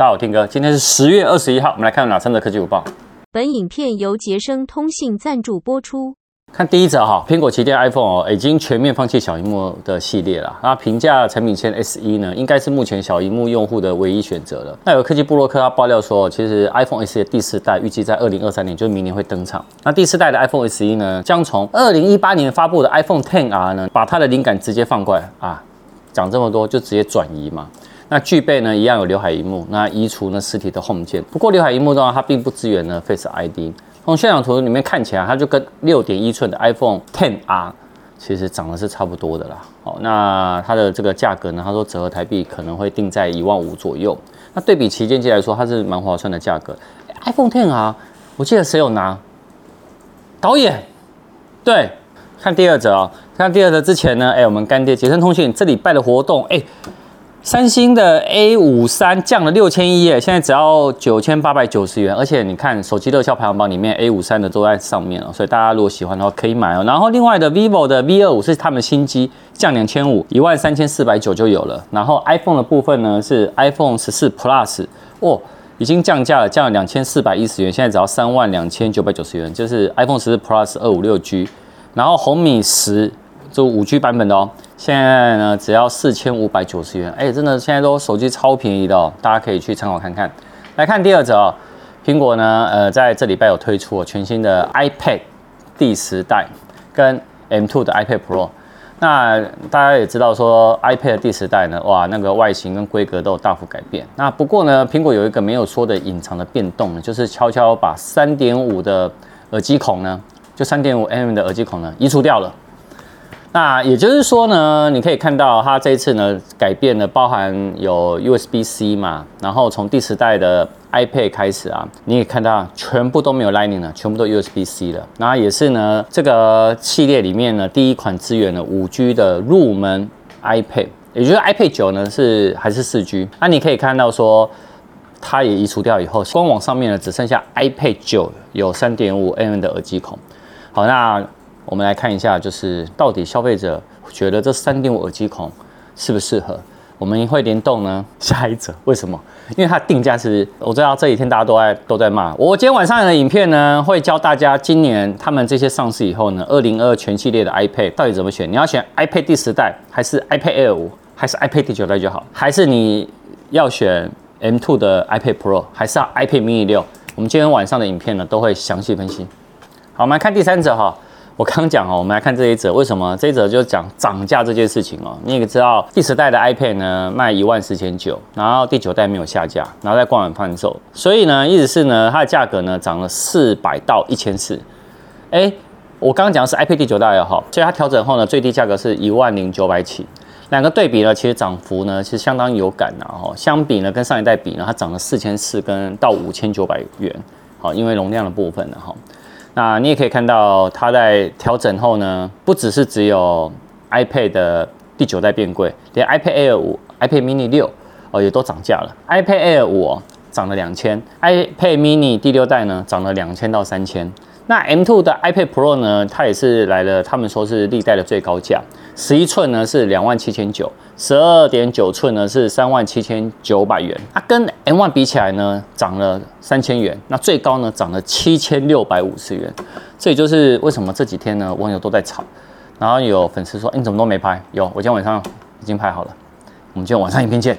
大家好，我 Tim 哥，今天是十月二十一号，我们来看哪三则科技午报。本影片由杰生通信赞助播出。看第一则哈，苹果旗舰 iPhone 哦，已经全面放弃小萤幕的系列了。那平价产品线 SE 呢，应该是目前小萤幕用户的唯一选择了。那有科技部落客他爆料说，其实 iPhone SE 的第四代预计在二零二三年，就是明年会登场。那第四代的 iPhone SE 呢，将从二零一八年发布的 iPhone Ten R 呢，把它的灵感直接放过来啊，讲这么多就直接转移嘛。那具备呢，一样有刘海萤幕，那移除呢实体的 Home 键。不过刘海萤幕的话，它并不支援呢 Face ID。从现场图里面看起来，它就跟六点一寸的 iPhone XR 其实长得是差不多的啦。好，那它的这个价格呢，他说折合台币可能会定在一万五左右。那对比旗舰机来说，它是蛮划算的价格。iPhone XR，我记得谁有拿？导演。对，看第二则啊，看第二则之前呢，哎，我们干爹杰森通讯这礼拜的活动，哎。三星的 A 五三降了六千一耶，现在只要九千八百九十元，而且你看手机热销排行榜里面 A 五三的都在上面了，所以大家如果喜欢的话可以买哦。然后另外的 vivo 的 V 二五是他们新机，降两千五，一万三千四百九就有了。然后 iPhone 的部分呢是 iPhone 十四 Plus，哦，已经降价了，降了两千四百一十元，现在只要三万两千九百九十元，就是 iPhone 十四 Plus 二五六 G，然后红米十就五 G 版本的哦。现在呢，只要四千五百九十元，哎，真的现在都手机超便宜的哦，大家可以去参考看看。来看第二则哦，苹果呢，呃，在这礼拜有推出全新的 iPad 第十代跟 M2 的 iPad Pro。那大家也知道说，iPad 第十代呢，哇，那个外形跟规格都有大幅改变。那不过呢，苹果有一个没有说的隐藏的变动呢，就是悄悄把三点五的耳机孔呢，就三点五 mm 的耳机孔呢，移除掉了。那也就是说呢，你可以看到它这一次呢改变了，包含有 USB-C 嘛，然后从第十代的 iPad 开始啊，你也看到全部都没有 Lightning 了，全部都 USB-C 了。那也是呢这个系列里面呢第一款支援了 5G 的入门 iPad，也就是 iPad 九呢是还是 4G。那你可以看到说它也移除掉以后，官网上面呢只剩下 iPad 九有 3.5mm 的耳机孔。好，那。我们来看一下，就是到底消费者觉得这三点五耳机孔适不适合？我们会联动呢？下一则为什么？因为它定价是，我知道这几天大家都在都在骂我。今天晚上的影片呢，会教大家今年他们这些上市以后呢，二零二二全系列的 iPad 到底怎么选？你要选 iPad 第十代，还是 iPad Air 五，还是 iPad 第九代就好？还是你要选 M2 的 iPad Pro，还是 iPad Mini 六？我们今天晚上的影片呢，都会详细分析。好，我们来看第三则哈。我刚讲哦，我们来看这一则，为什么这一则就讲涨价这件事情哦？你也知道，第十代的 iPad 呢卖一万四千九，然后第九代没有下架，然后在官网贩售，所以呢，意思是呢，它的价格呢涨了四百到一千四。哎，我刚刚讲的是 iPad 第九代也好，所以它调整后呢，最低价格是一万零九百起。两个对比呢，其实涨幅呢其实相当有感的哈。相比呢，跟上一代比呢，它涨了四千四跟到五千九百元，好，因为容量的部分呢哈。那你也可以看到，它在调整后呢，不只是只有 iPad 的第九代变贵，连 iPad Air 五、iPad Mini 六哦也都涨价了。iPad Air 五涨了两千，iPad Mini 第六代呢涨了两千到三千。那 M2 的 iPad Pro 呢，它也是来了，他们说是历代的最高价，十一寸呢是两万七千九，十二点九寸呢是三万七千九百元。它跟 M1 比起来呢，涨了三千元，那最高呢涨了七千六百五十元。这也就是为什么这几天呢网友都在吵，然后有粉丝说，你怎么都没拍？有，我今天晚上已经拍好了。我们今天晚上影片见。